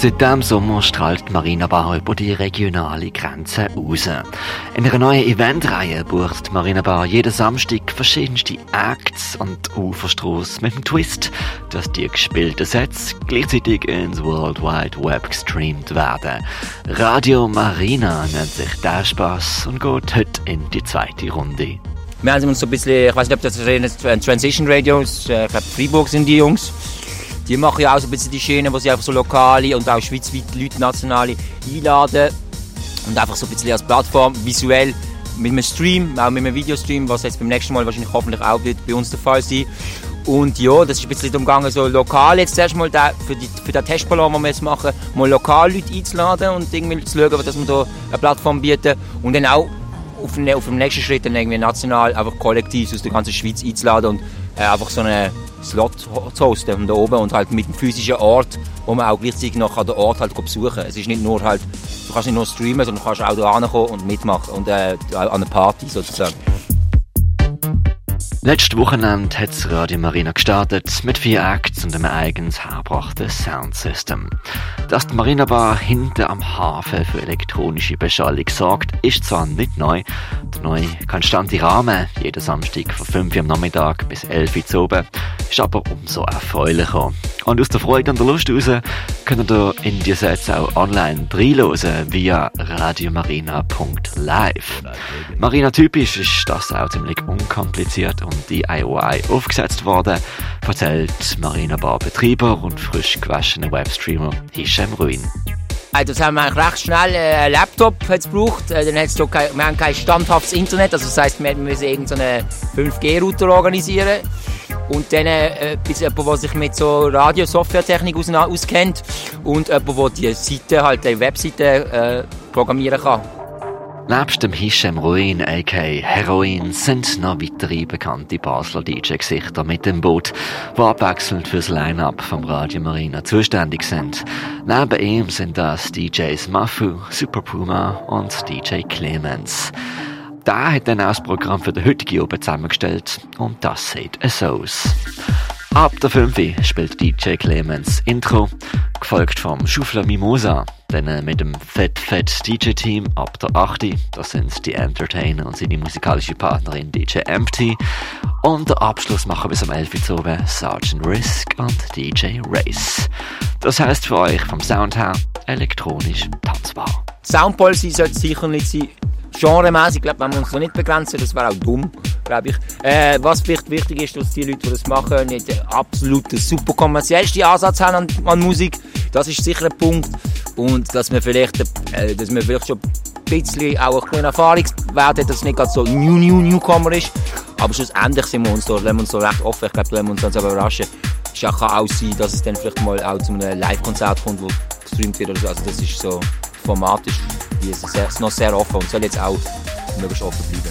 Seit diesem Sommer strahlt Marina Bar über die regionale Grenze raus. In einer neuen Eventreihe bucht Marina Bar jeden Samstag verschiedenste Acts und Uferstrasse mit dem Twist, dass die gespielten Sets gleichzeitig ins World Wide Web gestreamt werden. Radio Marina nennt sich der Spaß und geht heute in die zweite Runde. Wir haben uns so ein bisschen, ich weiß nicht, ob das Transition Radio ist, äh, ich glaube Freiburg sind die Jungs. Die machen ja auch so ein bisschen die Schiene, wo sie einfach so lokale und auch schweizweit Leute, nationale einladen und einfach so ein bisschen als Plattform visuell mit einem Stream, auch mit einem Videostream, was jetzt beim nächsten Mal wahrscheinlich hoffentlich auch wird bei uns der Fall sein. Und ja, das ist ein bisschen umgegangen, so lokal jetzt erstmal für, die, für den Testballon, den wir jetzt machen, mal lokal Leute einzuladen und irgendwie zu schauen, dass wir da eine Plattform bieten und dann auch auf, den, auf dem nächsten Schritt dann irgendwie national einfach kollektiv aus der ganzen Schweiz einzuladen und äh, einfach so einen Slot zu hosten von da oben und halt mit einem physischen Ort, wo man auch gleichzeitig noch den Ort halt besuchen Es ist nicht nur halt, du kannst nicht nur streamen, sondern du kannst auch da kommen und mitmachen und äh, an einer Party sozusagen. Letztes Wochenende hat das Radio Marina gestartet mit vier Acts und einem eigens hergebrachten Soundsystem. Dass die Marina Bar hinten am Hafen für elektronische Beschallung sorgt, ist zwar nicht neu. Der neue konstante Rahmen, jeden Samstag von 5 Uhr am Nachmittag bis 11 Uhr zu oben, ist aber umso erfreulicher. Und aus der Freude und der Lust heraus könnt ihr in die Sätze auch online reinhören via radiomarina.live. Marina typisch ist das auch ziemlich unkompliziert und DIY aufgesetzt worden, erzählt Marina Bar Betreiber und frisch gewaschener Webstreamer Hisham Ruin. Also das haben wir recht schnell äh, einen Laptop gebraucht. Äh, dann hat's kein, wir haben kein standhaftes Internet, also das heisst, wir müssen irgendeinen 5G-Router organisieren und dann äh, bis jemand, der sich mit so Radio-Software-Technik aus auskennt und jemand, der die Seite, halt die Webseite äh, programmieren kann. Nebst dem Hisham Ruin, a.k.a. Heroin, sind noch weitere bekannte Basler DJ-Gesichter mit dem Boot, die abwechselnd fürs Line-Up vom Radio Marina zuständig sind. Neben ihm sind das DJs Mafu, Super Puma und DJ Clemens. Der hat dann auch das Programm für den heutigen Abend zusammengestellt und das sieht so aus. Ab der 5 spielt DJ Clemens Intro, gefolgt vom Schufler Mimosa, dann mit dem Fett Fett DJ Team ab der 8. Das sind die Entertainer und seine musikalische Partnerin DJ Empty. Und der Abschluss machen bis am 11 Uhr Sergeant Risk und DJ Race. Das heißt für euch vom Sound her elektronisch tanzbar. Soundpolicy sollte sicher nicht sein genremäßig, glaube wenn wir uns noch nicht begrenzen, das wäre auch dumm, glaube ich. Äh, was vielleicht wichtig ist, dass die Leute, die das machen, nicht den absoluten super kommerziellsten Ansatz haben an, an, Musik. Das ist sicher ein Punkt. Und dass wir vielleicht, äh, dass wir vielleicht schon ein bisschen auch ein bisschen Erfahrungswert hat, dass es nicht ganz so new, new, newcomer ist. Aber schlussendlich sind wir uns da, wir uns so recht offen. Ich glaube, da wir uns dann so überraschen. Es kann auch sein, dass es dann vielleicht mal auch zu einem Live-Konzert kommt, wo gestreamt wird. Also das ist so ist, sehr, ist noch sehr offen und soll jetzt auch möglichst offen bleiben.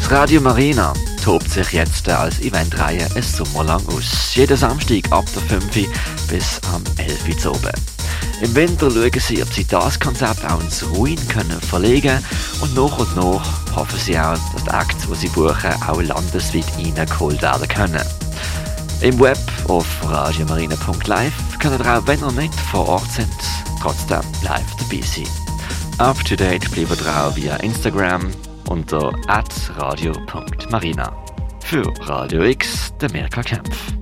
Das Radio Marina tobt sich jetzt als Eventreihe ein Sommer lang aus. Jeden Samstag ab der 5 bis am 11 Uhr oben. Im Winter schauen sie, ob sie das Konzept auch ins Ruin können verlegen und nach und nach hoffen sie auch, dass die Acts, die sie buchen, auch landesweit reingeholt werden können. Im Web auf radiomarina.live können ihr auch, wenn ihr nicht vor Ort sind, trotzdem live dabei sein. Up to date bleibt ihr auch via Instagram unter radio.marina. Für Radio X, der Mirka Kempf.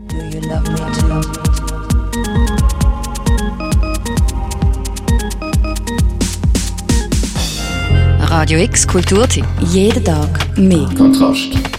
Radio X Kulturtipp. Jeden Tag mehr. Kontrast.